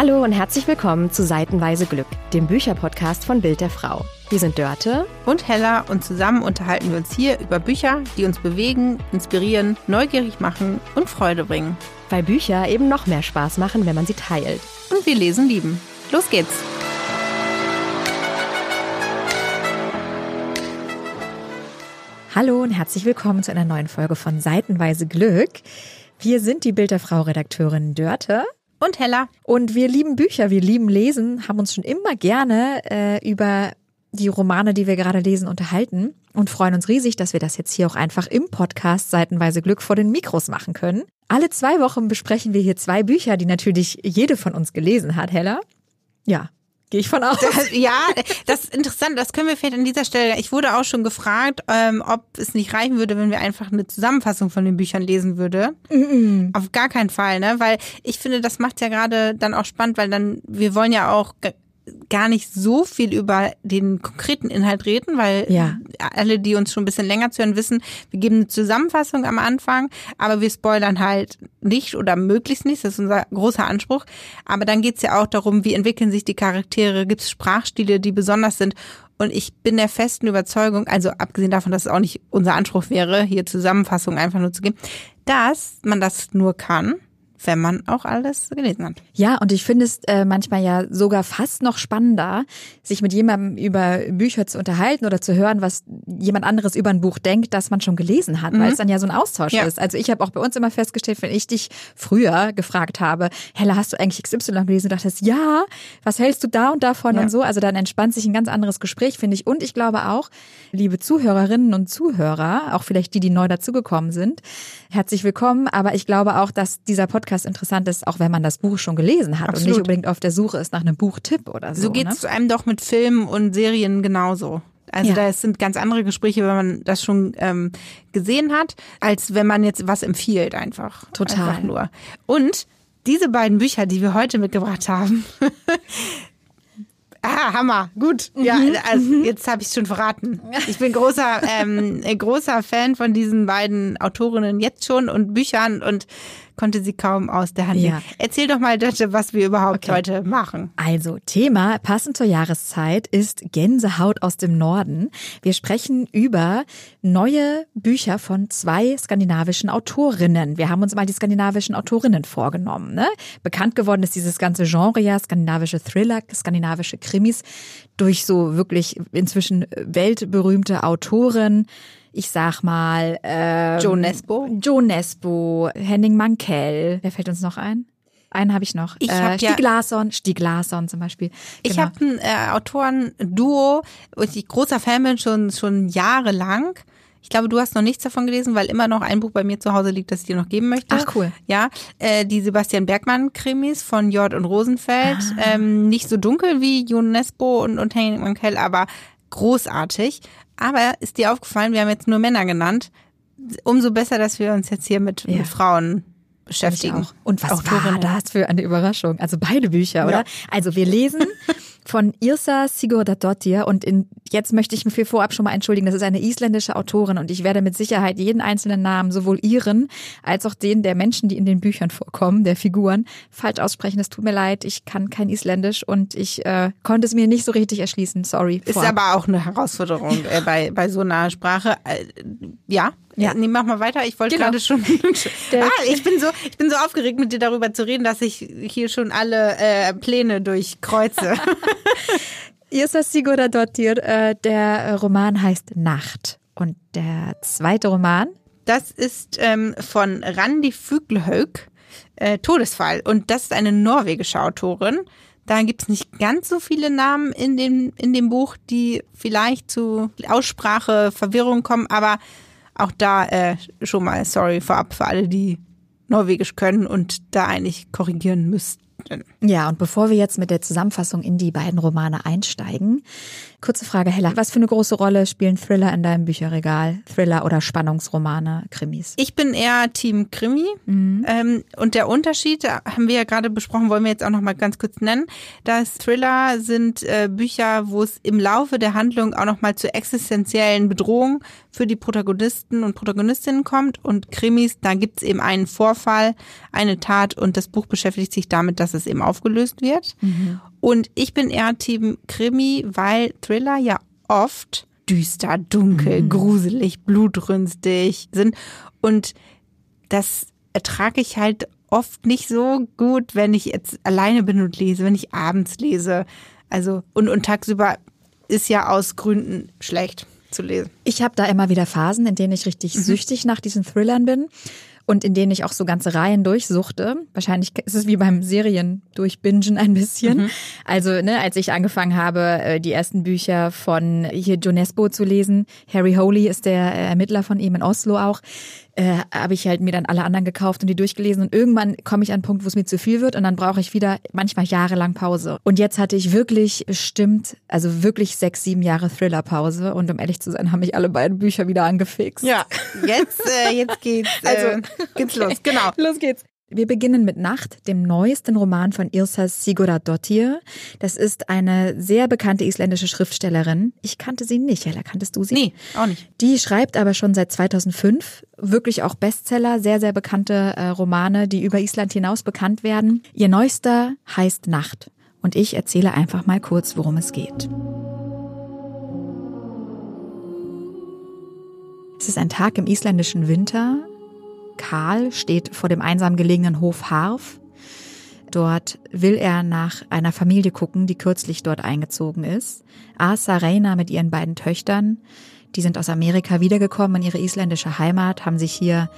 Hallo und herzlich willkommen zu Seitenweise Glück, dem Bücherpodcast von Bild der Frau. Wir sind Dörte und Hella und zusammen unterhalten wir uns hier über Bücher, die uns bewegen, inspirieren, neugierig machen und Freude bringen. Weil Bücher eben noch mehr Spaß machen, wenn man sie teilt. Und wir lesen lieben. Los geht's! Hallo und herzlich willkommen zu einer neuen Folge von Seitenweise Glück. Wir sind die Bild der Frau Redakteurin Dörte und Hella. Und wir lieben Bücher, wir lieben Lesen, haben uns schon immer gerne äh, über die Romane, die wir gerade lesen, unterhalten und freuen uns riesig, dass wir das jetzt hier auch einfach im Podcast Seitenweise Glück vor den Mikros machen können. Alle zwei Wochen besprechen wir hier zwei Bücher, die natürlich jede von uns gelesen hat, Hella. Ja, Gehe ich von aus. Das, ja, das ist interessant. Das können wir vielleicht an dieser Stelle. Ich wurde auch schon gefragt, ähm, ob es nicht reichen würde, wenn wir einfach eine Zusammenfassung von den Büchern lesen würde. Mm -mm. Auf gar keinen Fall, ne? Weil ich finde, das macht ja gerade dann auch spannend, weil dann wir wollen ja auch gar nicht so viel über den konkreten Inhalt reden, weil ja. alle, die uns schon ein bisschen länger zuhören, wissen, wir geben eine Zusammenfassung am Anfang, aber wir spoilern halt nicht oder möglichst nicht, das ist unser großer Anspruch. Aber dann geht's ja auch darum, wie entwickeln sich die Charaktere, gibt es Sprachstile, die besonders sind. Und ich bin der festen Überzeugung, also abgesehen davon, dass es auch nicht unser Anspruch wäre, hier Zusammenfassungen einfach nur zu geben, dass man das nur kann, wenn man auch alles gelesen hat. Ja, und ich finde es äh, manchmal ja sogar fast noch spannender, sich mit jemandem über Bücher zu unterhalten oder zu hören, was jemand anderes über ein Buch denkt, das man schon gelesen hat, mhm. weil es dann ja so ein Austausch ja. ist. Also ich habe auch bei uns immer festgestellt, wenn ich dich früher gefragt habe, Hella, hast du eigentlich XY gelesen? Und dachtest, ja, was hältst du da und davon ja. und so? Also dann entspannt sich ein ganz anderes Gespräch, finde ich. Und ich glaube auch, liebe Zuhörerinnen und Zuhörer, auch vielleicht die, die neu dazugekommen sind, herzlich willkommen. Aber ich glaube auch, dass dieser Podcast interessant ist, auch wenn man das Buch schon gelesen hat Absolut. und nicht unbedingt auf der Suche ist nach einem Buchtipp oder so. So geht es ne? einem doch mit Filmen und Serien genauso. Also ja. da sind ganz andere Gespräche, wenn man das schon ähm, gesehen hat, als wenn man jetzt was empfiehlt einfach. Total. Einfach nur. Und diese beiden Bücher, die wir heute mitgebracht haben, Ah, Hammer, gut. Ja, mhm. also mhm. jetzt habe ich schon verraten. Ich bin großer, ähm, großer Fan von diesen beiden Autorinnen jetzt schon und Büchern und konnte sie kaum aus der Hand nehmen. Erzähl doch mal, Dette, was wir überhaupt okay. heute machen. Also, Thema passend zur Jahreszeit ist Gänsehaut aus dem Norden. Wir sprechen über neue Bücher von zwei skandinavischen Autorinnen. Wir haben uns mal die skandinavischen Autorinnen vorgenommen. Ne? Bekannt geworden ist dieses ganze Genre ja, skandinavische Thriller, skandinavische Krimis, durch so wirklich inzwischen weltberühmte Autoren ich sag mal, ähm, Joe Nesbo. Joe Nesbo, Henning Mankell. Wer fällt uns noch ein? Einen habe ich noch. Ich hab äh, Stieg Larsson, Stieg Larsson zum Beispiel. Genau. Ich habe ein äh, Autoren-Duo, wo ich großer Fan bin, schon, schon jahrelang. Ich glaube, du hast noch nichts davon gelesen, weil immer noch ein Buch bei mir zu Hause liegt, das ich dir noch geben möchte. Ach cool. Ja, äh, die Sebastian Bergmann-Krimis von Jord und Rosenfeld. Ah. Ähm, nicht so dunkel wie Jon Nesbo und, und Henning Mankell, aber großartig. Aber ist dir aufgefallen, wir haben jetzt nur Männer genannt. Umso besser, dass wir uns jetzt hier mit, ja. mit Frauen beschäftigen. Und was Autorinnen. war das für eine Überraschung? Also beide Bücher, oder? Ja. Also wir lesen von Irsa Sigurdardottir und in, jetzt möchte ich mich für vorab schon mal entschuldigen, das ist eine isländische Autorin und ich werde mit Sicherheit jeden einzelnen Namen, sowohl ihren als auch den der Menschen, die in den Büchern vorkommen, der Figuren, falsch aussprechen. Es tut mir leid, ich kann kein Isländisch und ich äh, konnte es mir nicht so richtig erschließen. Sorry. Ist aber auch eine Herausforderung äh, bei, bei so einer Sprache. Äh, ja, ja, nee, mach mal weiter. Ich wollte genau. gerade schon. ah, ich bin so, ich bin so aufgeregt, mit dir darüber zu reden, dass ich hier schon alle äh, Pläne durchkreuze. Irsa Sigurdardottir, äh, der Roman heißt Nacht. Und der zweite Roman? Das ist ähm, von Randi Füglhaug, äh, Todesfall. Und das ist eine norwegische Autorin. Da gibt's nicht ganz so viele Namen in dem, in dem Buch, die vielleicht zu Aussprache, Verwirrung kommen, aber auch da äh, schon mal sorry vorab für alle, die Norwegisch können und da eigentlich korrigieren müssten. Ja, und bevor wir jetzt mit der Zusammenfassung in die beiden Romane einsteigen, Kurze Frage, Hella. Was für eine große Rolle spielen Thriller in deinem Bücherregal? Thriller oder Spannungsromane, Krimis? Ich bin eher Team Krimi. Mhm. Ähm, und der Unterschied, haben wir ja gerade besprochen, wollen wir jetzt auch noch mal ganz kurz nennen, dass Thriller sind äh, Bücher, wo es im Laufe der Handlung auch noch mal zu existenziellen Bedrohungen für die Protagonisten und Protagonistinnen kommt. Und Krimis, da gibt es eben einen Vorfall, eine Tat und das Buch beschäftigt sich damit, dass es eben aufgelöst wird. Mhm. Und ich bin eher Team Krimi, weil Thriller ja oft düster, dunkel, mhm. gruselig, blutrünstig sind. Und das ertrage ich halt oft nicht so gut, wenn ich jetzt alleine bin und lese, wenn ich abends lese. Also, und, und tagsüber ist ja aus Gründen schlecht zu lesen. Ich habe da immer wieder Phasen, in denen ich richtig mhm. süchtig nach diesen Thrillern bin und in denen ich auch so ganze Reihen durchsuchte. Wahrscheinlich ist es wie beim Serien durchbingen ein bisschen. Mhm. Also, ne, als ich angefangen habe, äh, die ersten Bücher von hier Jonesbo zu lesen, Harry Holy ist der Ermittler von ihm in Oslo auch, äh, habe ich halt mir dann alle anderen gekauft und die durchgelesen und irgendwann komme ich an einen Punkt, wo es mir zu viel wird und dann brauche ich wieder manchmal jahrelang Pause. Und jetzt hatte ich wirklich bestimmt, also wirklich sechs, sieben Jahre Thriller-Pause und um ehrlich zu sein, haben mich alle beiden Bücher wieder angefixt. Ja, jetzt, äh, jetzt geht's, äh, also, geht's okay. los, genau. Los geht's. Wir beginnen mit Nacht, dem neuesten Roman von Ilsa Sigurðardóttir. Das ist eine sehr bekannte isländische Schriftstellerin. Ich kannte sie nicht. Hella, kanntest du sie? Nee, auch nicht. Die schreibt aber schon seit 2005 wirklich auch Bestseller, sehr, sehr bekannte äh, Romane, die über Island hinaus bekannt werden. Ihr neuester heißt Nacht. Und ich erzähle einfach mal kurz, worum es geht. Es ist ein Tag im isländischen Winter. Karl steht vor dem einsam gelegenen Hof Harf. Dort will er nach einer Familie gucken, die kürzlich dort eingezogen ist. Asa Reina mit ihren beiden Töchtern, die sind aus Amerika wiedergekommen in ihre isländische Heimat, haben sich hier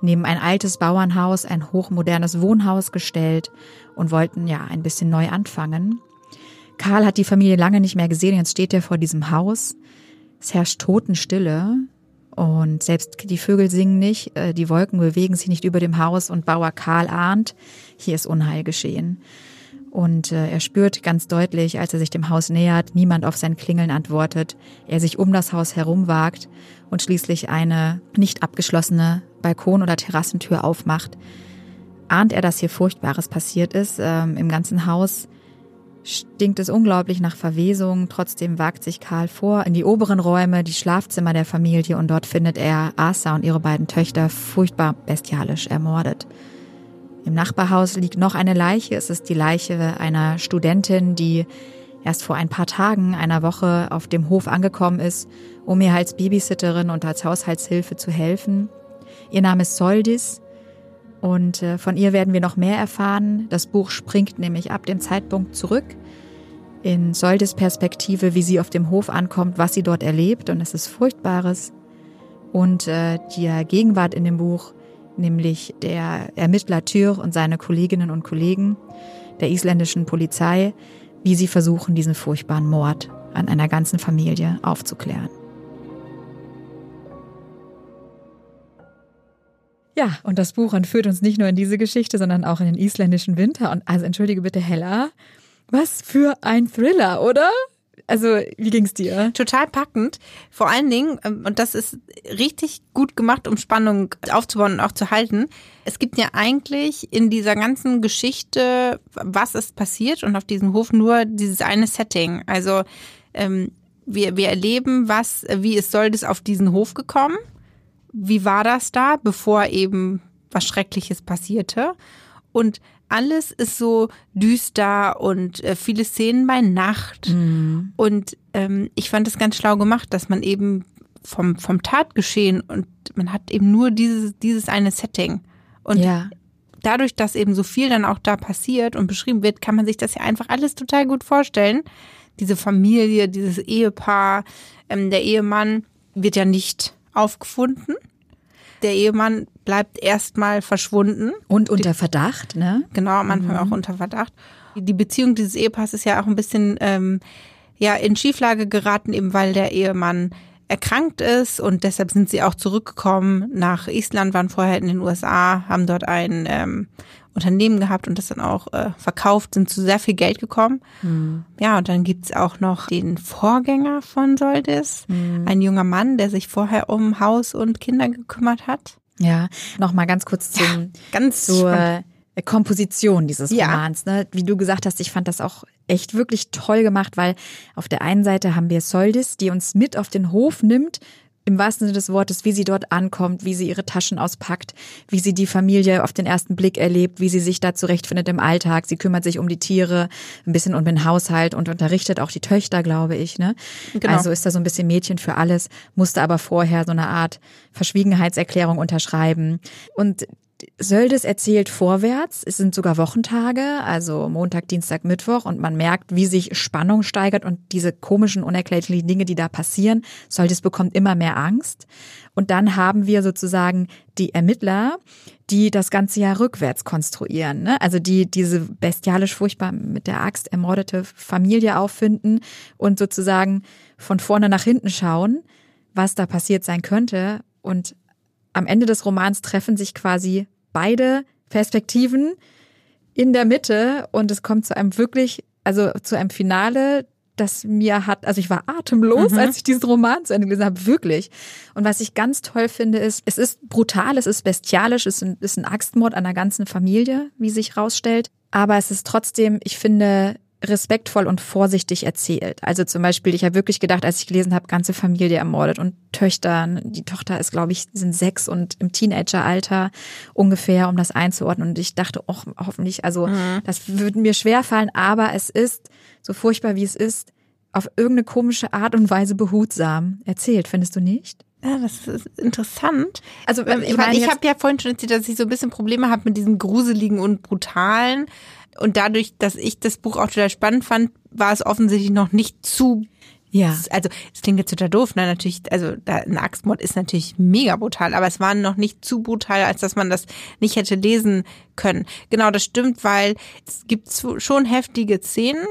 neben ein altes Bauernhaus ein hochmodernes Wohnhaus gestellt und wollten ja ein bisschen neu anfangen. Karl hat die Familie lange nicht mehr gesehen, jetzt steht er vor diesem Haus. Es herrscht Totenstille. Und selbst die Vögel singen nicht, äh, die Wolken bewegen sich nicht über dem Haus und Bauer Karl ahnt, hier ist Unheil geschehen. Und äh, er spürt ganz deutlich, als er sich dem Haus nähert, niemand auf sein Klingeln antwortet, er sich um das Haus herumwagt und schließlich eine nicht abgeschlossene Balkon- oder Terrassentür aufmacht. Ahnt er, dass hier Furchtbares passiert ist ähm, im ganzen Haus, stinkt es unglaublich nach Verwesung. Trotzdem wagt sich Karl vor in die oberen Räume, die Schlafzimmer der Familie und dort findet er Asa und ihre beiden Töchter furchtbar bestialisch ermordet. Im Nachbarhaus liegt noch eine Leiche. Es ist die Leiche einer Studentin, die erst vor ein paar Tagen, einer Woche auf dem Hof angekommen ist, um ihr als Babysitterin und als Haushaltshilfe zu helfen. Ihr Name ist Soldis und äh, von ihr werden wir noch mehr erfahren. Das Buch springt nämlich ab dem Zeitpunkt zurück in Soldes Perspektive, wie sie auf dem Hof ankommt, was sie dort erlebt. Und es ist Furchtbares. Und äh, die Gegenwart in dem Buch, nämlich der Ermittler Tür und seine Kolleginnen und Kollegen der isländischen Polizei, wie sie versuchen, diesen furchtbaren Mord an einer ganzen Familie aufzuklären. Ja, und das Buch entführt uns nicht nur in diese Geschichte, sondern auch in den isländischen Winter. Und also entschuldige bitte, Hella, was für ein Thriller, oder? Also, wie ging's dir? Total packend. Vor allen Dingen, ähm, und das ist richtig gut gemacht, um Spannung aufzubauen und auch zu halten. Es gibt ja eigentlich in dieser ganzen Geschichte, was ist passiert und auf diesem Hof nur dieses eine Setting. Also, ähm, wir, wir erleben, was, wie es soll das auf diesen Hof gekommen wie war das da, bevor eben was Schreckliches passierte. Und alles ist so düster und äh, viele Szenen bei Nacht. Mhm. Und ähm, ich fand es ganz schlau gemacht, dass man eben vom, vom Tatgeschehen und man hat eben nur dieses, dieses eine Setting. Und ja. dadurch, dass eben so viel dann auch da passiert und beschrieben wird, kann man sich das ja einfach alles total gut vorstellen. Diese Familie, dieses Ehepaar, ähm, der Ehemann wird ja nicht aufgefunden. Der Ehemann bleibt erstmal verschwunden. Und unter Verdacht, ne? Genau, am Anfang mhm. auch unter Verdacht. Die Beziehung dieses Ehepaars ist ja auch ein bisschen ähm, ja in Schieflage geraten, eben weil der Ehemann erkrankt ist und deshalb sind sie auch zurückgekommen nach Island, waren vorher in den USA, haben dort ein ähm, Unternehmen gehabt und das dann auch äh, verkauft, sind zu sehr viel Geld gekommen. Mhm. Ja, und dann gibt's auch noch den Vorgänger von Soldis, mhm. ein junger Mann, der sich vorher um Haus und Kinder gekümmert hat. Ja, nochmal ganz kurz zum, ja, ganz zur spannend. Komposition dieses Romans. Ja. Ne? Wie du gesagt hast, ich fand das auch echt wirklich toll gemacht, weil auf der einen Seite haben wir Soldis, die uns mit auf den Hof nimmt, im wahrsten Sinne des Wortes, wie sie dort ankommt, wie sie ihre Taschen auspackt, wie sie die Familie auf den ersten Blick erlebt, wie sie sich da zurechtfindet im Alltag. Sie kümmert sich um die Tiere, ein bisschen um den Haushalt und unterrichtet auch die Töchter, glaube ich. Ne? Genau. Also ist da so ein bisschen Mädchen für alles, musste aber vorher so eine Art Verschwiegenheitserklärung unterschreiben. Und Söldes erzählt vorwärts. Es sind sogar Wochentage, also Montag, Dienstag, Mittwoch und man merkt, wie sich Spannung steigert und diese komischen, unerklärlichen Dinge, die da passieren. Söldes bekommt immer mehr Angst. Und dann haben wir sozusagen die Ermittler, die das ganze Jahr rückwärts konstruieren. Ne? Also die diese bestialisch furchtbar mit der Axt ermordete Familie auffinden und sozusagen von vorne nach hinten schauen, was da passiert sein könnte. Und am Ende des Romans treffen sich quasi beide Perspektiven in der Mitte und es kommt zu einem wirklich, also zu einem Finale, das mir hat, also ich war atemlos, mhm. als ich diesen Roman zu Ende gelesen habe, wirklich. Und was ich ganz toll finde, ist, es ist brutal, es ist bestialisch, es ist ein Axtmord an der ganzen Familie, wie sich rausstellt. Aber es ist trotzdem, ich finde, respektvoll und vorsichtig erzählt. Also zum Beispiel, ich habe wirklich gedacht, als ich gelesen habe, ganze Familie ermordet und Töchter. Die Tochter ist, glaube ich, sind sechs und im Teenageralter ungefähr, um das einzuordnen. Und ich dachte, oh, hoffentlich, also mhm. das würde mir schwer fallen, aber es ist, so furchtbar wie es ist, auf irgendeine komische Art und Weise behutsam erzählt, findest du nicht? Ja, das ist interessant. Also ich, meine, ich habe ja vorhin schon erzählt, dass ich so ein bisschen Probleme habe mit diesem gruseligen und brutalen. Und dadurch, dass ich das Buch auch total spannend fand, war es offensichtlich noch nicht zu ja. Also, es klingt jetzt total doof, ne? Natürlich, also da, ein Axtmord ist natürlich mega brutal, aber es war noch nicht zu brutal, als dass man das nicht hätte lesen können. Genau, das stimmt, weil es gibt schon heftige Szenen,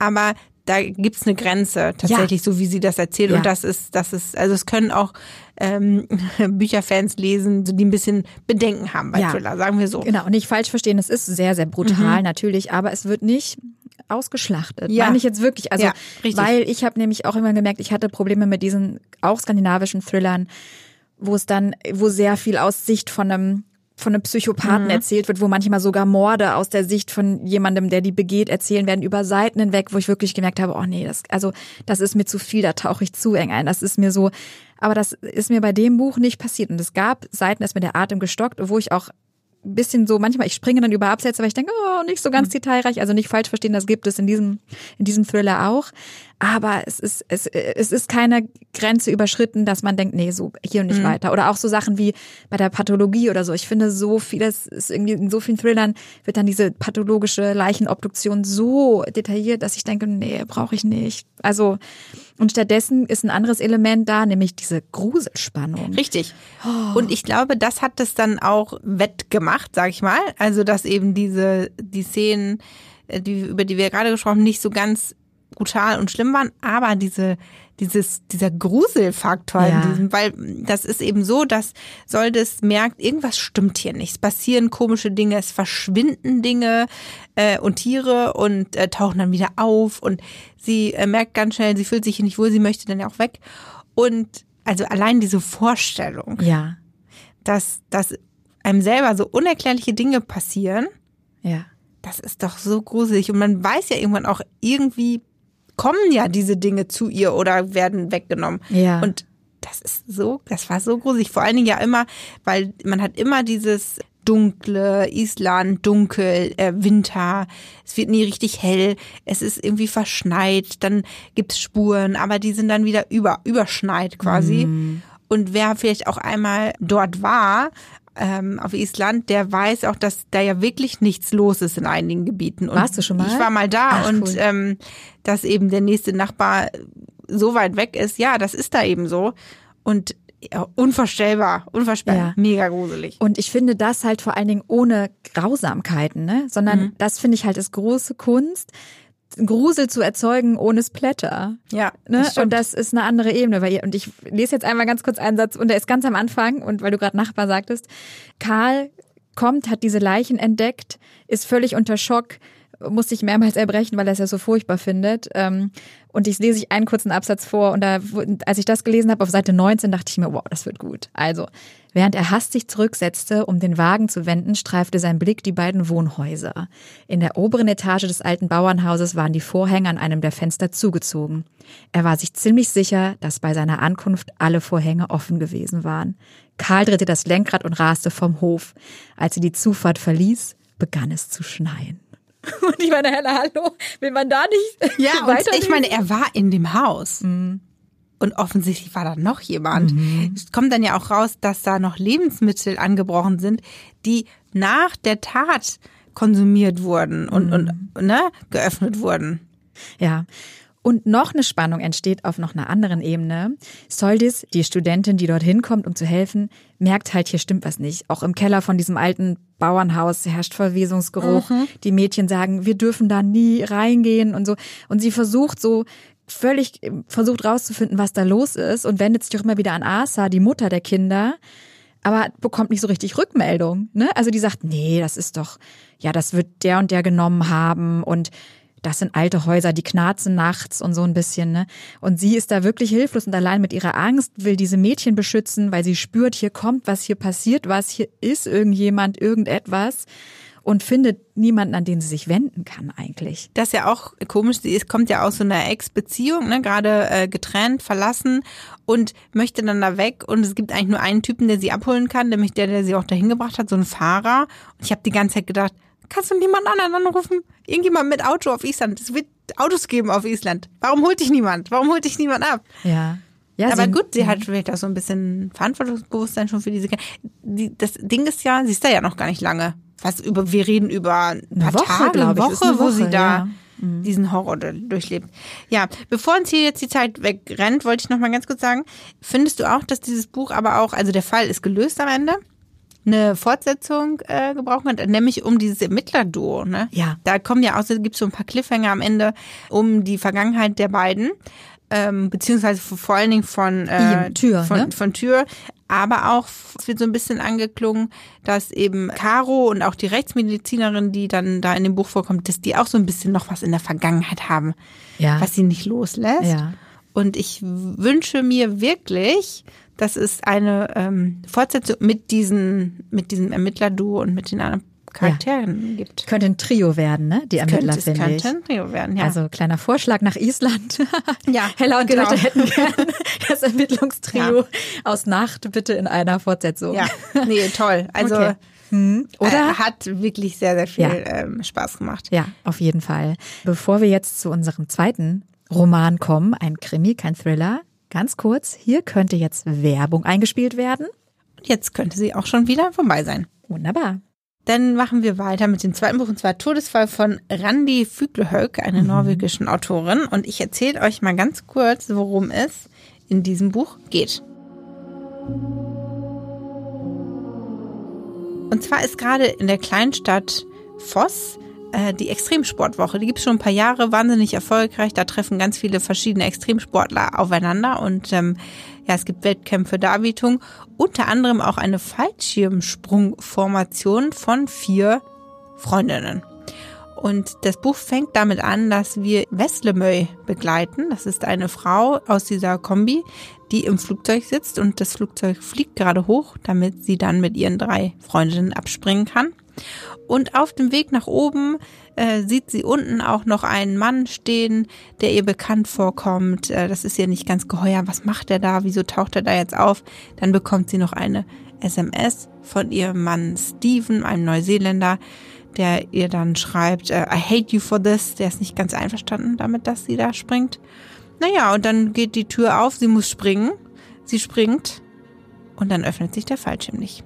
aber da gibt's eine Grenze tatsächlich, ja. so wie sie das erzählt. Ja. Und das ist, das ist, also es können auch ähm, Bücherfans lesen, die ein bisschen Bedenken haben bei ja. Thriller, sagen wir so. Genau, und nicht falsch verstehen, es ist sehr, sehr brutal mhm. natürlich, aber es wird nicht ausgeschlachtet. Ja. Meine ich jetzt wirklich. Also, ja, weil ich habe nämlich auch immer gemerkt, ich hatte Probleme mit diesen auch skandinavischen Thrillern, wo es dann, wo sehr viel aus Sicht von einem von einem Psychopathen mhm. erzählt wird, wo manchmal sogar Morde aus der Sicht von jemandem, der die begeht, erzählen werden über Seiten hinweg, wo ich wirklich gemerkt habe, oh nee, das, also, das ist mir zu viel, da tauche ich zu eng ein. Das ist mir so, aber das ist mir bei dem Buch nicht passiert. Und es gab Seiten, da ist mir der Atem gestockt, wo ich auch ein bisschen so, manchmal, ich springe dann über Absätze, weil ich denke, oh, nicht so ganz mhm. detailreich, also nicht falsch verstehen, das gibt es in diesem, in diesem Thriller auch. Aber es ist, es, es ist keine Grenze überschritten, dass man denkt, nee, so hier und nicht mhm. weiter. Oder auch so Sachen wie bei der Pathologie oder so. Ich finde, so vieles ist irgendwie in so vielen Thrillern wird dann diese pathologische Leichenobduktion so detailliert, dass ich denke, nee, brauche ich nicht. Also, und stattdessen ist ein anderes Element da, nämlich diese Gruselspannung. Richtig. Oh. Und ich glaube, das hat es dann auch wettgemacht, sag ich mal. Also, dass eben diese, die Szenen, äh, die, über die wir gerade gesprochen haben, nicht so ganz brutal und schlimm waren, aber diese, dieses, dieser Gruselfaktor ja. in diesem, weil das ist eben so, dass Soldes merkt, irgendwas stimmt hier nicht. Es passieren komische Dinge, es verschwinden Dinge äh, und Tiere und äh, tauchen dann wieder auf und sie äh, merkt ganz schnell, sie fühlt sich hier nicht wohl, sie möchte dann ja auch weg. Und also allein diese Vorstellung, ja. dass, dass einem selber so unerklärliche Dinge passieren, ja. Das ist doch so gruselig. Und man weiß ja irgendwann auch, irgendwie kommen ja diese Dinge zu ihr oder werden weggenommen. Ja. Und das ist so, das war so gruselig. Vor allen Dingen ja immer, weil man hat immer dieses dunkle Island, dunkel, äh, Winter. Es wird nie richtig hell. Es ist irgendwie verschneit. Dann gibt's Spuren, aber die sind dann wieder über, überschneit quasi. Mm. Und wer vielleicht auch einmal dort war, ähm, auf Island, der weiß auch, dass da ja wirklich nichts los ist in einigen Gebieten. Und Warst du schon mal? Ich war mal da Ach, und cool. ähm, dass eben der nächste Nachbar so weit weg ist, ja, das ist da eben so. Und ja, unvorstellbar, unvorstellbar, ja. mega gruselig. Und ich finde das halt vor allen Dingen ohne Grausamkeiten, ne? Sondern mhm. das finde ich halt ist große Kunst, Grusel zu erzeugen ohne Splatter. Ja. Ne? Das und das ist eine andere Ebene. Weil, und ich lese jetzt einmal ganz kurz einen Satz und der ist ganz am Anfang und weil du gerade Nachbar sagtest, Karl kommt, hat diese Leichen entdeckt, ist völlig unter Schock, muss sich mehrmals erbrechen, weil er es ja so furchtbar findet. Ähm, und ich lese ich einen kurzen Absatz vor und da, als ich das gelesen habe auf Seite 19, dachte ich mir, wow, das wird gut. Also, während er hastig zurücksetzte, um den Wagen zu wenden, streifte sein Blick die beiden Wohnhäuser. In der oberen Etage des alten Bauernhauses waren die Vorhänge an einem der Fenster zugezogen. Er war sich ziemlich sicher, dass bei seiner Ankunft alle Vorhänge offen gewesen waren. Karl drehte das Lenkrad und raste vom Hof. Als sie die Zufahrt verließ, begann es zu schneien. Und ich meine, Hella, hallo, will man da nicht Ja, und ich meine, er war in dem Haus. Mhm. Und offensichtlich war da noch jemand. Mhm. Es kommt dann ja auch raus, dass da noch Lebensmittel angebrochen sind, die nach der Tat konsumiert wurden und, mhm. und ne, geöffnet wurden. Ja. Und noch eine Spannung entsteht auf noch einer anderen Ebene. Soldis, die Studentin, die dorthin kommt, um zu helfen, merkt halt, hier stimmt was nicht. Auch im Keller von diesem alten Bauernhaus herrscht Verwesungsgeruch. Mhm. Die Mädchen sagen, wir dürfen da nie reingehen und so. Und sie versucht so völlig, versucht rauszufinden, was da los ist und wendet sich auch immer wieder an Asa, die Mutter der Kinder aber bekommt nicht so richtig Rückmeldung. Ne? Also die sagt, nee, das ist doch, ja, das wird der und der genommen haben und das sind alte Häuser, die knarzen nachts und so ein bisschen, ne? Und sie ist da wirklich hilflos und allein mit ihrer Angst will diese Mädchen beschützen, weil sie spürt, hier kommt was, hier passiert was, hier ist irgendjemand, irgendetwas und findet niemanden, an den sie sich wenden kann eigentlich. Das ist ja auch komisch. Sie ist, kommt ja aus so einer Ex-Beziehung, ne, gerade äh, getrennt, verlassen und möchte dann da weg. Und es gibt eigentlich nur einen Typen, der sie abholen kann, nämlich der, der sie auch dahin gebracht hat, so ein Fahrer. Und ich habe die ganze Zeit gedacht, Kannst du niemand anderen anrufen? Irgendjemand mit Auto auf Island. Es wird Autos geben auf Island. Warum holt dich niemand? Warum holt dich niemand ab? Ja. Ja, aber sie, gut, sie hat vielleicht auch so ein bisschen Verantwortungsbewusstsein schon für diese Kinder. Die, das Ding ist ja, sie ist da ja noch gar nicht lange. Was über, wir reden über ein paar Woche, Tage, eine Woche, eine Woche, wo sie da. Mhm. diesen Horror durchlebt. Ja, bevor uns hier jetzt die Zeit wegrennt, wollte ich noch mal ganz kurz sagen, findest du auch, dass dieses Buch aber auch, also der Fall ist gelöst am Ende? Eine Fortsetzung äh, gebrauchen könnte, nämlich um dieses Ermittlerduo. Ne? Ja. Da kommen ja auch, gibt so ein paar Cliffhanger am Ende um die Vergangenheit der beiden, ähm, beziehungsweise vor allen Dingen von äh, Tür, von, ne? von Tür. Aber auch, es wird so ein bisschen angeklungen, dass eben Caro und auch die Rechtsmedizinerin, die dann da in dem Buch vorkommt, dass die auch so ein bisschen noch was in der Vergangenheit haben, ja. was sie nicht loslässt. Ja. Und ich wünsche mir wirklich, dass es eine ähm, Fortsetzung mit diesen, mit diesem Ermittlerduo und mit den anderen Charakteren ja. gibt. Könnte ein Trio werden, ne? Die Ermittler, könnte, finde ich. Könnte ein Trio werden, ja. Also kleiner Vorschlag nach Island. ja. Hella und genau. Leute hätten gerne das Ermittlungstrio ja. aus Nacht bitte in einer Fortsetzung. Ja, nee, toll. Also okay. Hm. Oder? Äh, hat wirklich sehr, sehr viel ja. ähm, Spaß gemacht. Ja, auf jeden Fall. Bevor wir jetzt zu unserem zweiten Roman kommen, ein Krimi, kein Thriller, Ganz kurz, hier könnte jetzt Werbung eingespielt werden. Und jetzt könnte sie auch schon wieder vorbei sein. Wunderbar. Dann machen wir weiter mit dem zweiten Buch, und zwar Todesfall von Randi Füglehöck, einer mhm. norwegischen Autorin. Und ich erzähle euch mal ganz kurz, worum es in diesem Buch geht. Und zwar ist gerade in der Kleinstadt Voss äh, die Extremsportwoche. Die gibt es schon ein paar Jahre, wahnsinnig erfolgreich. Da treffen ganz viele verschiedene Extremsportler aufeinander und ähm, ja, es gibt Wettkämpfe, Darbietung, unter anderem auch eine Fallschirmsprungformation von vier Freundinnen. Und das Buch fängt damit an, dass wir Weslemöy begleiten. Das ist eine Frau aus dieser Kombi, die im Flugzeug sitzt und das Flugzeug fliegt gerade hoch, damit sie dann mit ihren drei Freundinnen abspringen kann. Und auf dem Weg nach oben äh, sieht sie unten auch noch einen Mann stehen, der ihr bekannt vorkommt. Äh, das ist ihr nicht ganz geheuer. Was macht er da? Wieso taucht er da jetzt auf? Dann bekommt sie noch eine SMS von ihrem Mann Steven, einem Neuseeländer, der ihr dann schreibt, äh, I hate you for this. Der ist nicht ganz einverstanden damit, dass sie da springt. Naja, und dann geht die Tür auf, sie muss springen. Sie springt und dann öffnet sich der Fallschirm nicht.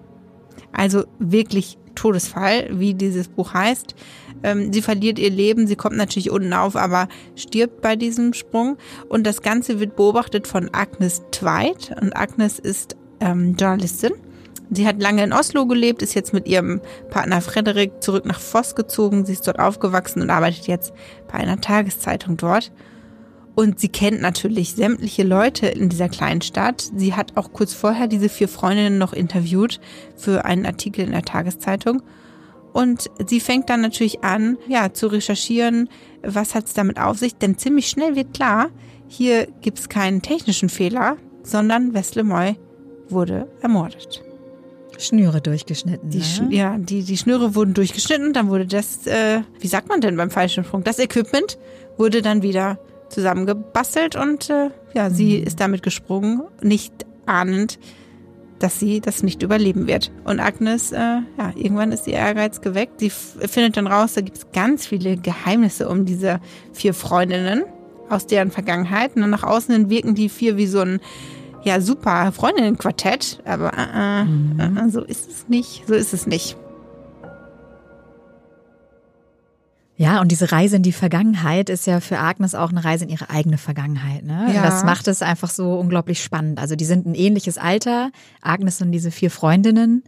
Also wirklich Todesfall, wie dieses Buch heißt. Ähm, sie verliert ihr Leben, sie kommt natürlich unten auf, aber stirbt bei diesem Sprung. Und das Ganze wird beobachtet von Agnes Tweit. Und Agnes ist ähm, Journalistin. Sie hat lange in Oslo gelebt, ist jetzt mit ihrem Partner Frederik zurück nach Voss gezogen. Sie ist dort aufgewachsen und arbeitet jetzt bei einer Tageszeitung dort. Und sie kennt natürlich sämtliche Leute in dieser kleinen Stadt. Sie hat auch kurz vorher diese vier Freundinnen noch interviewt für einen Artikel in der Tageszeitung. Und sie fängt dann natürlich an, ja, zu recherchieren, was hat es damit auf sich. Denn ziemlich schnell wird klar, hier gibt es keinen technischen Fehler, sondern Westlemoy wurde ermordet. Schnüre durchgeschnitten. Die, ne? Ja, die, die Schnüre wurden durchgeschnitten, dann wurde das, äh, wie sagt man denn beim Fallschirmsprung? Das Equipment wurde dann wieder zusammengebastelt und äh, ja, mhm. sie ist damit gesprungen, nicht ahnend, dass sie das nicht überleben wird. Und Agnes, äh, ja, irgendwann ist ihr Ehrgeiz geweckt. Sie findet dann raus, da gibt es ganz viele Geheimnisse um diese vier Freundinnen aus deren Vergangenheit. Und nach außen hin wirken die vier wie so ein ja super Freundinnenquartett, aber äh, äh, mhm. äh, so ist es nicht. So ist es nicht. Ja, und diese Reise in die Vergangenheit ist ja für Agnes auch eine Reise in ihre eigene Vergangenheit. Ne? Ja. Das macht es einfach so unglaublich spannend. Also die sind ein ähnliches Alter, Agnes und diese vier Freundinnen.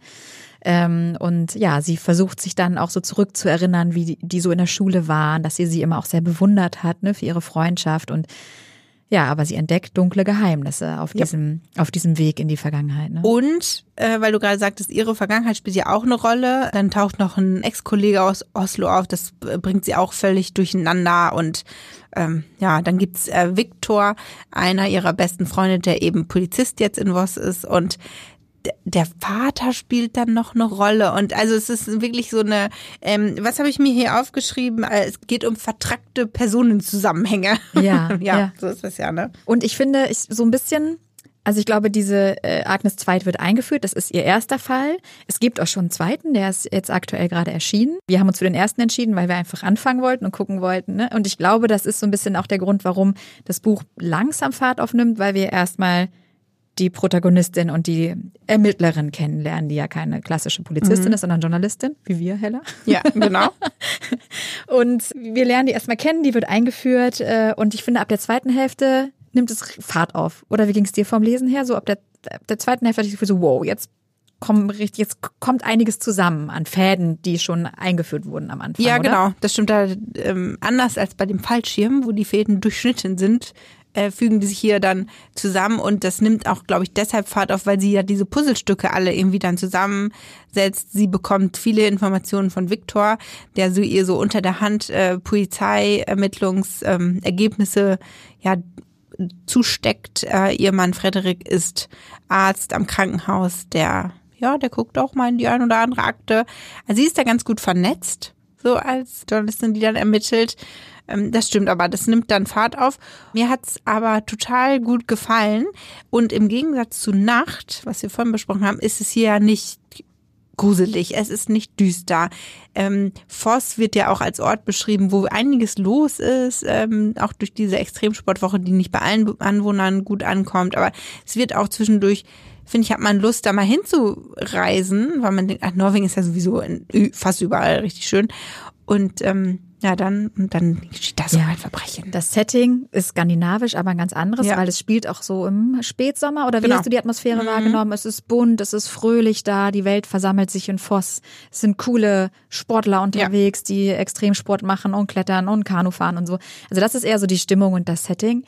Ähm, und ja, sie versucht sich dann auch so zurückzuerinnern, wie die, die so in der Schule waren, dass sie sie immer auch sehr bewundert hat ne, für ihre Freundschaft und ja, aber sie entdeckt dunkle Geheimnisse auf diesem, ja. auf diesem Weg in die Vergangenheit. Ne? Und, äh, weil du gerade sagtest, ihre Vergangenheit spielt ja auch eine Rolle. Dann taucht noch ein Ex-Kollege aus Oslo auf, das äh, bringt sie auch völlig durcheinander. Und ähm, ja, dann gibt's äh, Viktor, einer ihrer besten Freunde, der eben Polizist jetzt in Voss ist. Und der Vater spielt dann noch eine Rolle und also es ist wirklich so eine, ähm, was habe ich mir hier aufgeschrieben? Äh, es geht um vertrackte Personenzusammenhänge. Ja, ja, ja, so ist das ja, ne? Und ich finde, ich, so ein bisschen, also ich glaube, diese äh, Agnes Zweit wird eingeführt. Das ist ihr erster Fall. Es gibt auch schon einen zweiten, der ist jetzt aktuell gerade erschienen. Wir haben uns für den ersten entschieden, weil wir einfach anfangen wollten und gucken wollten. Ne? Und ich glaube, das ist so ein bisschen auch der Grund, warum das Buch langsam Fahrt aufnimmt, weil wir erstmal die Protagonistin und die Ermittlerin kennenlernen, die ja keine klassische Polizistin mhm. ist, sondern Journalistin, wie wir, Hella. Ja, genau. und wir lernen die erstmal kennen, die wird eingeführt äh, und ich finde, ab der zweiten Hälfte nimmt es Fahrt auf. Oder wie ging es dir vom Lesen her? So ab der, ab der zweiten Hälfte hatte ich das Gefühl so, wow, jetzt kommen richtig, jetzt kommt einiges zusammen an Fäden, die schon eingeführt wurden am Anfang. Ja, oder? genau. Das stimmt da ähm, anders als bei dem Fallschirm, wo die Fäden durchschnitten sind, äh, fügen die sich hier dann zusammen und das nimmt auch, glaube ich, deshalb Fahrt auf, weil sie ja diese Puzzlestücke alle irgendwie dann zusammensetzt. Sie bekommt viele Informationen von Viktor, der so ihr so unter der Hand äh, Polizeiermittlungsergebnisse ähm, ja zusteckt. Äh, ihr Mann Frederik ist Arzt am Krankenhaus, der ja, der guckt auch mal in die ein oder andere Akte. Also sie ist da ganz gut vernetzt, so als Journalistin, die dann ermittelt. Ähm, das stimmt, aber das nimmt dann Fahrt auf. Mir hat's aber total gut gefallen. Und im Gegensatz zu Nacht, was wir vorhin besprochen haben, ist es hier ja nicht gruselig, es ist nicht düster. Ähm, Voss wird ja auch als Ort beschrieben, wo einiges los ist, ähm, auch durch diese Extremsportwoche, die nicht bei allen Anwohnern gut ankommt, aber es wird auch zwischendurch, finde ich, hat man Lust, da mal hinzureisen, weil man denkt, ach, Norwegen ist ja sowieso in, fast überall richtig schön. Und ähm, ja, dann, und dann steht da so ja. ein Verbrechen. Das Setting ist skandinavisch, aber ein ganz anderes, ja. weil es spielt auch so im Spätsommer. Oder wie genau. hast du die Atmosphäre mhm. wahrgenommen? Es ist bunt, es ist fröhlich da, die Welt versammelt sich in Voss. Es sind coole Sportler unterwegs, ja. die Extremsport machen und klettern und Kanu fahren und so. Also das ist eher so die Stimmung und das Setting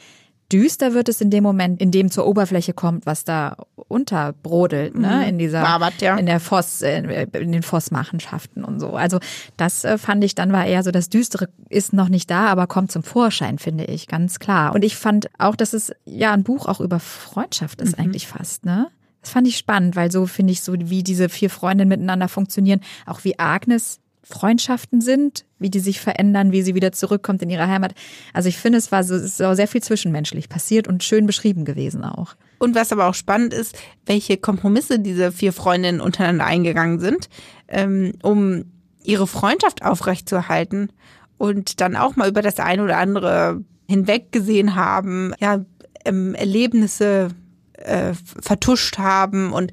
düster wird es in dem Moment, in dem zur Oberfläche kommt, was da unterbrodelt, ne, mhm. in dieser, Wabert, ja. in der Voss, äh, in den Vossmachenschaften und so. Also das äh, fand ich dann war eher so, das Düstere ist noch nicht da, aber kommt zum Vorschein, finde ich, ganz klar. Und ich fand auch, dass es ja ein Buch auch über Freundschaft ist mhm. eigentlich fast, ne? Das fand ich spannend, weil so finde ich so, wie diese vier Freundinnen miteinander funktionieren, auch wie Agnes Freundschaften sind, wie die sich verändern, wie sie wieder zurückkommt in ihre Heimat. Also ich finde, es war so, es ist sehr viel zwischenmenschlich passiert und schön beschrieben gewesen auch. Und was aber auch spannend ist, welche Kompromisse diese vier Freundinnen untereinander eingegangen sind, ähm, um ihre Freundschaft aufrechtzuerhalten und dann auch mal über das eine oder andere hinweg gesehen haben, ja, ähm, Erlebnisse äh, vertuscht haben und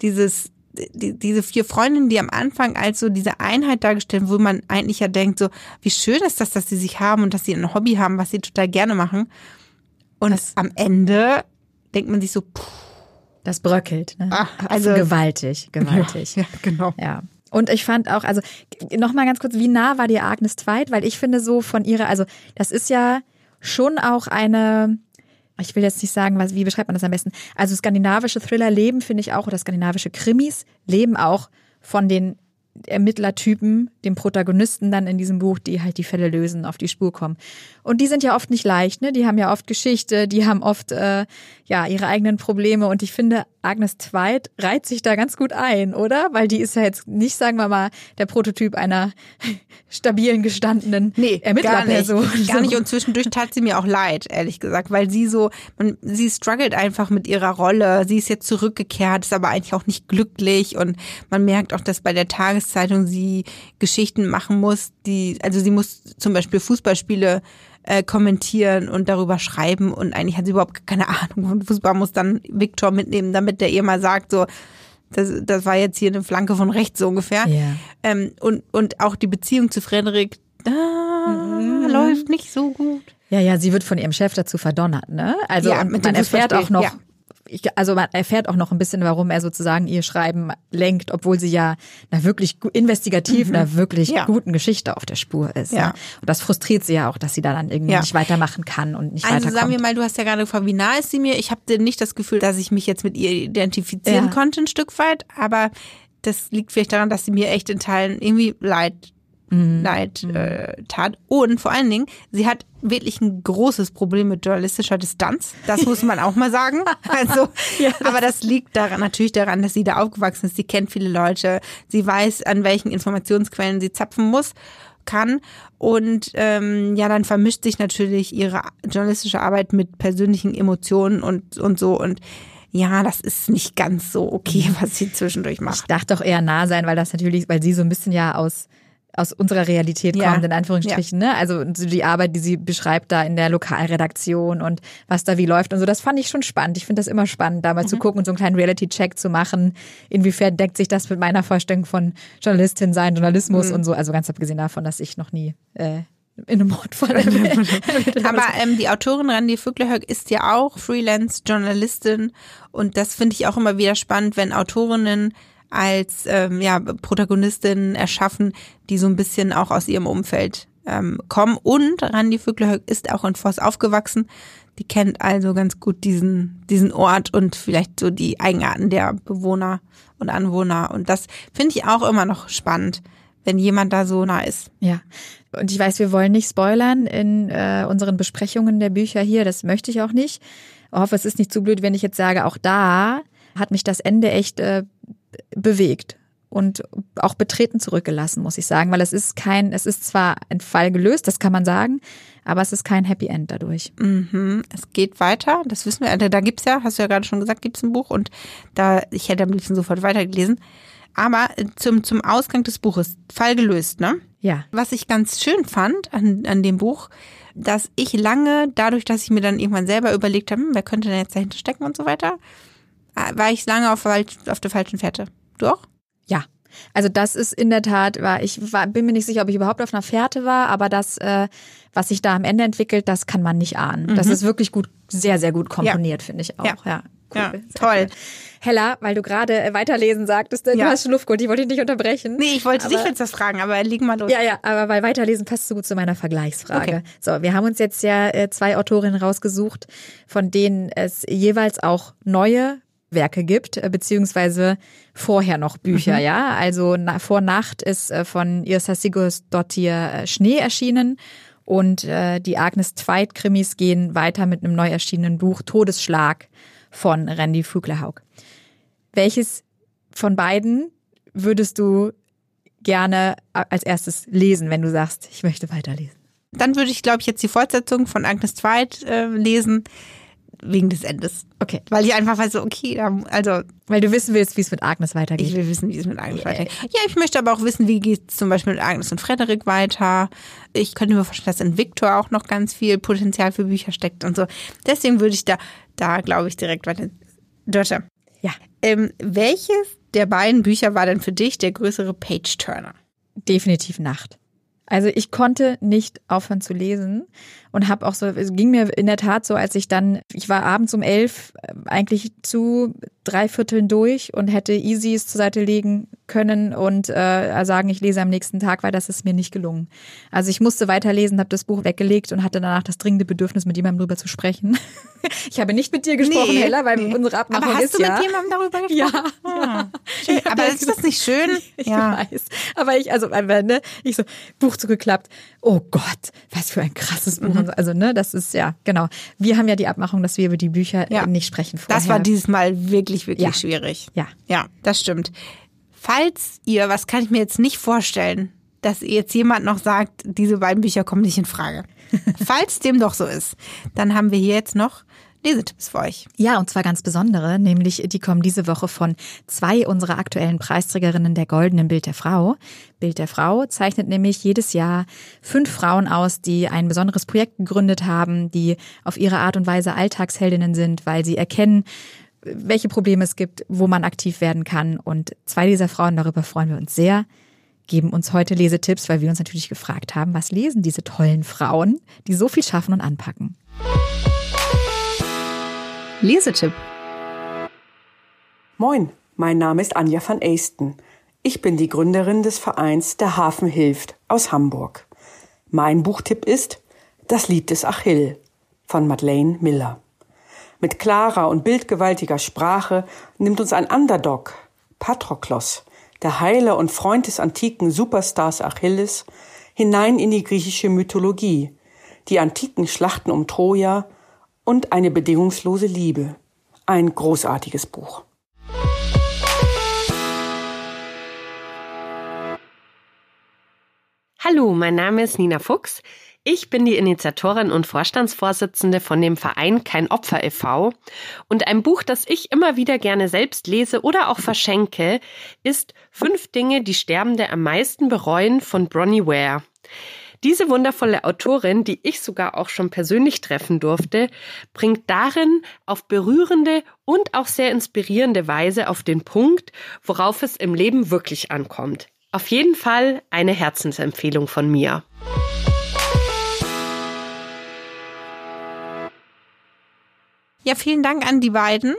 dieses die, diese vier Freundinnen, die am Anfang als so diese Einheit dargestellt, wo man eigentlich ja denkt, so, wie schön ist das, dass sie sich haben und dass sie ein Hobby haben, was sie total gerne machen. Und das, am Ende denkt man sich so, puh. Das bröckelt, ne? Ach, also gewaltig, gewaltig. Ja, ja, genau. Ja. Und ich fand auch, also nochmal ganz kurz, wie nah war dir Agnes Zweit? Weil ich finde so von ihrer, also das ist ja schon auch eine, ich will jetzt nicht sagen, was, wie beschreibt man das am besten? Also skandinavische Thriller leben, finde ich auch, oder skandinavische Krimis leben auch von den Ermittlertypen, dem Protagonisten dann in diesem Buch, die halt die Fälle lösen, auf die Spur kommen. Und die sind ja oft nicht leicht, ne? Die haben ja oft Geschichte, die haben oft äh, ja ihre eigenen Probleme. Und ich finde, Agnes Zweit reiht sich da ganz gut ein, oder? Weil die ist ja jetzt nicht, sagen wir mal, der Prototyp einer stabilen, gestandenen nee, Ermittlerperson. Gar nicht. gar nicht. Und zwischendurch tat sie mir auch leid, ehrlich gesagt, weil sie so, man, sie struggelt einfach mit ihrer Rolle. Sie ist jetzt zurückgekehrt, ist aber eigentlich auch nicht glücklich. Und man merkt auch, dass bei der Tageszeitung sie Geschichten machen muss, die, also sie muss zum Beispiel Fußballspiele äh, kommentieren und darüber schreiben und eigentlich hat sie überhaupt keine Ahnung von Fußball, muss dann Viktor mitnehmen, damit der ihr mal sagt, so, das, das war jetzt hier eine Flanke von rechts so ungefähr. Yeah. Ähm, und, und auch die Beziehung zu Frederik, da mhm. läuft nicht so gut. Ja, ja, sie wird von ihrem Chef dazu verdonnert, ne? Also ja, man erfährt auch noch, ja ich, also man erfährt auch noch ein bisschen, warum er sozusagen ihr Schreiben lenkt, obwohl sie ja einer wirklich investigativ, mhm. einer wirklich ja. guten Geschichte auf der Spur ist. Ja. Ne? Und das frustriert sie ja auch, dass sie da dann irgendwie ja. nicht weitermachen kann und nicht also weiterkommt. sagen wir mal, du hast ja gerade gefragt, wie nah ist sie mir? Ich habe nicht das Gefühl, dass ich mich jetzt mit ihr identifizieren ja. konnte ein Stück weit, aber das liegt vielleicht daran, dass sie mir echt in Teilen irgendwie leid mhm. leid mhm. äh, tat. Und vor allen Dingen, sie hat wirklich ein großes Problem mit journalistischer Distanz. Das muss man auch mal sagen. Also, ja, aber das liegt daran, natürlich daran, dass sie da aufgewachsen ist. Sie kennt viele Leute. Sie weiß, an welchen Informationsquellen sie zapfen muss kann. Und ähm, ja, dann vermischt sich natürlich ihre journalistische Arbeit mit persönlichen Emotionen und, und so. Und ja, das ist nicht ganz so okay, mhm. was sie zwischendurch macht. Ich dachte doch eher nah sein, weil das natürlich, weil sie so ein bisschen ja aus aus unserer Realität ja. kommt, in Anführungsstrichen. Ja. Ne? Also die Arbeit, die sie beschreibt da in der Lokalredaktion und was da wie läuft und so, das fand ich schon spannend. Ich finde das immer spannend, da mal mhm. zu gucken und so einen kleinen Reality-Check zu machen. Inwiefern deckt sich das mit meiner Vorstellung von Journalistin sein, Journalismus mhm. und so. Also ganz abgesehen davon, dass ich noch nie äh, in einem Mordfall. Aber ähm, die Autorin Randi Vöglerhöck ist ja auch Freelance-Journalistin und das finde ich auch immer wieder spannend, wenn Autorinnen als ähm, ja, Protagonistin erschaffen, die so ein bisschen auch aus ihrem Umfeld ähm, kommen. Und Randi Vöglerhöck ist auch in Voss aufgewachsen. Die kennt also ganz gut diesen, diesen Ort und vielleicht so die Eigenarten der Bewohner und Anwohner. Und das finde ich auch immer noch spannend, wenn jemand da so nah ist. Ja. Und ich weiß, wir wollen nicht spoilern in äh, unseren Besprechungen der Bücher hier. Das möchte ich auch nicht. Ich hoffe, es ist nicht zu blöd, wenn ich jetzt sage, auch da hat mich das Ende echt äh, bewegt und auch betreten zurückgelassen, muss ich sagen, weil es ist kein, es ist zwar ein Fall gelöst, das kann man sagen, aber es ist kein Happy End dadurch. Mhm. Es geht weiter, das wissen wir. Da gibt's ja, hast du ja gerade schon gesagt, gibt's ein Buch und da, ich hätte am liebsten sofort weitergelesen. Aber zum, zum Ausgang des Buches, Fall gelöst, ne? Ja. Was ich ganz schön fand an, an dem Buch, dass ich lange, dadurch, dass ich mir dann irgendwann selber überlegt habe, hm, wer könnte denn jetzt dahinter stecken und so weiter, äh, war ich lange auf, auf der falschen Fährte. Du auch? Ja. Also das ist in der Tat, war ich war, bin mir nicht sicher, ob ich überhaupt auf einer Fährte war, aber das, äh, was sich da am Ende entwickelt, das kann man nicht ahnen. Mhm. Das ist wirklich gut, sehr, sehr gut komponiert, ja. finde ich auch. Ja, ja. Cool. ja toll. Hella, weil du gerade äh, weiterlesen sagtest, du ja. hast schon Luft geholt, ich wollte dich nicht unterbrechen. Nee, ich wollte aber, dich jetzt was fragen, aber leg mal los. Ja, ja, aber weil weiterlesen passt so gut zu meiner Vergleichsfrage. Okay. So, wir haben uns jetzt ja äh, zwei Autorinnen rausgesucht, von denen es jeweils auch neue Werke gibt, äh, beziehungsweise vorher noch Bücher, mhm. ja. Also na, vor Nacht ist äh, von Irsa Sigurðsdottir äh, Schnee erschienen und äh, die Agnes Zweit Krimis gehen weiter mit einem neu erschienenen Buch Todesschlag von Randy Fuglerhaug. Welches von beiden würdest du gerne als erstes lesen, wenn du sagst, ich möchte weiterlesen? Dann würde ich, glaube ich, jetzt die Fortsetzung von Agnes Zweit äh, lesen wegen des Endes. Okay. Weil ich einfach weiß, so, okay, also. Weil du wissen willst, wie es mit Agnes weitergeht. Ich will wissen, wie es mit Agnes yeah. weitergeht. Ja, ich möchte aber auch wissen, wie geht es zum Beispiel mit Agnes und Frederik weiter. Ich könnte mir vorstellen, dass in Victor auch noch ganz viel Potenzial für Bücher steckt und so. Deswegen würde ich da, da glaube ich, direkt weiter. Dörte. Ja. Ähm, welches der beiden Bücher war denn für dich der größere Page-Turner? Definitiv Nacht. Also ich konnte nicht aufhören zu lesen und habe auch so, es ging mir in der Tat so, als ich dann, ich war abends um elf äh, eigentlich zu drei Vierteln durch und hätte Easys zur Seite legen können und äh, sagen, ich lese am nächsten Tag, weil das ist mir nicht gelungen. Also ich musste weiterlesen, habe das Buch weggelegt und hatte danach das dringende Bedürfnis, mit jemandem darüber zu sprechen. ich habe nicht mit dir gesprochen, nee, Hella, weil nee. unsere Abmachung Aber hast ist du ja. mit jemandem darüber gesprochen? Ja. Ah. ja. Aber ist das nicht schön? Ich ja. weiß. Aber ich, also, ne, ich so, Buch zugeklappt. Oh Gott, was für ein krasses Buch. Mhm. Also, ne, das ist ja, genau. Wir haben ja die Abmachung, dass wir über die Bücher ja. nicht sprechen vorher. Das war dieses Mal wirklich, wirklich ja. schwierig. Ja. Ja, das stimmt. Falls ihr, was kann ich mir jetzt nicht vorstellen, dass jetzt jemand noch sagt, diese beiden Bücher kommen nicht in Frage. Falls dem doch so ist, dann haben wir hier jetzt noch Lesetipps für euch. Ja, und zwar ganz besondere, nämlich die kommen diese Woche von zwei unserer aktuellen Preisträgerinnen der Goldenen Bild der Frau. Bild der Frau zeichnet nämlich jedes Jahr fünf Frauen aus, die ein besonderes Projekt gegründet haben, die auf ihre Art und Weise Alltagsheldinnen sind, weil sie erkennen, welche Probleme es gibt, wo man aktiv werden kann. Und zwei dieser Frauen, darüber freuen wir uns sehr, geben uns heute Lesetipps, weil wir uns natürlich gefragt haben, was lesen diese tollen Frauen, die so viel schaffen und anpacken. Lesetipp. Moin, mein Name ist Anja van Eisten. Ich bin die Gründerin des Vereins Der Hafen hilft aus Hamburg. Mein Buchtipp ist Das Lied des Achill von Madeleine Miller. Mit klarer und bildgewaltiger Sprache nimmt uns ein Underdog, Patroklos, der Heiler und Freund des antiken Superstars Achilles, hinein in die griechische Mythologie, die antiken Schlachten um Troja und eine bedingungslose Liebe. Ein großartiges Buch. Hallo, mein Name ist Nina Fuchs. Ich bin die Initiatorin und Vorstandsvorsitzende von dem Verein Kein Opfer e.V. Und ein Buch, das ich immer wieder gerne selbst lese oder auch verschenke, ist Fünf Dinge, die Sterbende am meisten bereuen von Bronnie Ware. Diese wundervolle Autorin, die ich sogar auch schon persönlich treffen durfte, bringt darin auf berührende und auch sehr inspirierende Weise auf den Punkt, worauf es im Leben wirklich ankommt. Auf jeden Fall eine Herzensempfehlung von mir. Ja, vielen Dank an die beiden.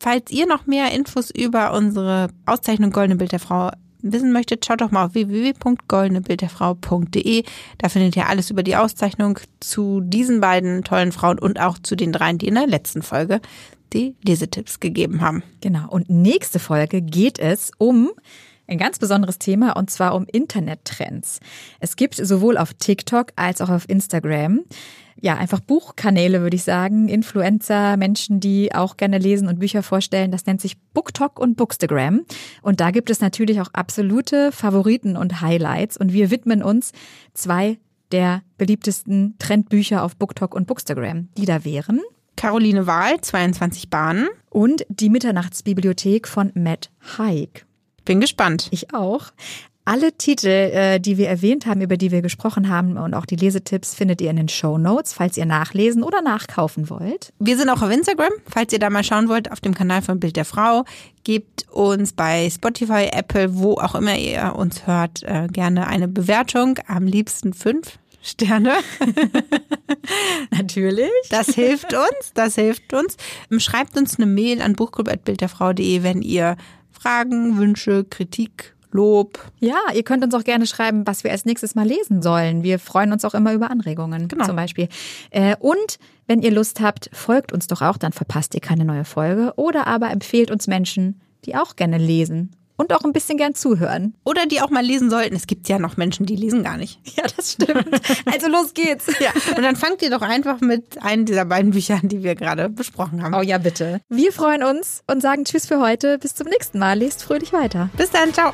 Falls ihr noch mehr Infos über unsere Auszeichnung Goldene Bild der Frau wissen möchtet, schaut doch mal auf www.goldenebildderfrau.de. Da findet ihr alles über die Auszeichnung zu diesen beiden tollen Frauen und auch zu den dreien, die in der letzten Folge die Lesetipps gegeben haben. Genau. Und nächste Folge geht es um ein ganz besonderes Thema und zwar um Internettrends. Es gibt sowohl auf TikTok als auch auf Instagram ja, einfach Buchkanäle, würde ich sagen. Influencer, Menschen, die auch gerne lesen und Bücher vorstellen. Das nennt sich BookTok und Bookstagram. Und da gibt es natürlich auch absolute Favoriten und Highlights. Und wir widmen uns zwei der beliebtesten Trendbücher auf BookTok und Bookstagram, die da wären. Caroline Wahl, 22 Bahnen. Und die Mitternachtsbibliothek von Matt Haig. Bin gespannt. Ich auch. Alle Titel, äh, die wir erwähnt haben, über die wir gesprochen haben und auch die Lesetipps findet ihr in den Show Notes, falls ihr nachlesen oder nachkaufen wollt. Wir sind auch auf Instagram, falls ihr da mal schauen wollt, auf dem Kanal von Bild der Frau. Gebt uns bei Spotify, Apple, wo auch immer ihr uns hört, äh, gerne eine Bewertung. Am liebsten fünf. Sterne. Natürlich. Das hilft uns, das hilft uns. Schreibt uns eine Mail an buchclub.bildderfrau.de, wenn ihr Fragen, Wünsche, Kritik Lob. Ja, ihr könnt uns auch gerne schreiben, was wir als nächstes mal lesen sollen. Wir freuen uns auch immer über Anregungen genau. zum Beispiel. Äh, und wenn ihr Lust habt, folgt uns doch auch, dann verpasst ihr keine neue Folge. Oder aber empfehlt uns Menschen, die auch gerne lesen und auch ein bisschen gern zuhören. Oder die auch mal lesen sollten. Es gibt ja noch Menschen, die lesen gar nicht. Ja, das stimmt. Also los geht's. ja. Und dann fangt ihr doch einfach mit einem dieser beiden Büchern, die wir gerade besprochen haben. Oh ja, bitte. Wir freuen uns und sagen Tschüss für heute. Bis zum nächsten Mal. Lest fröhlich weiter. Bis dann. Ciao.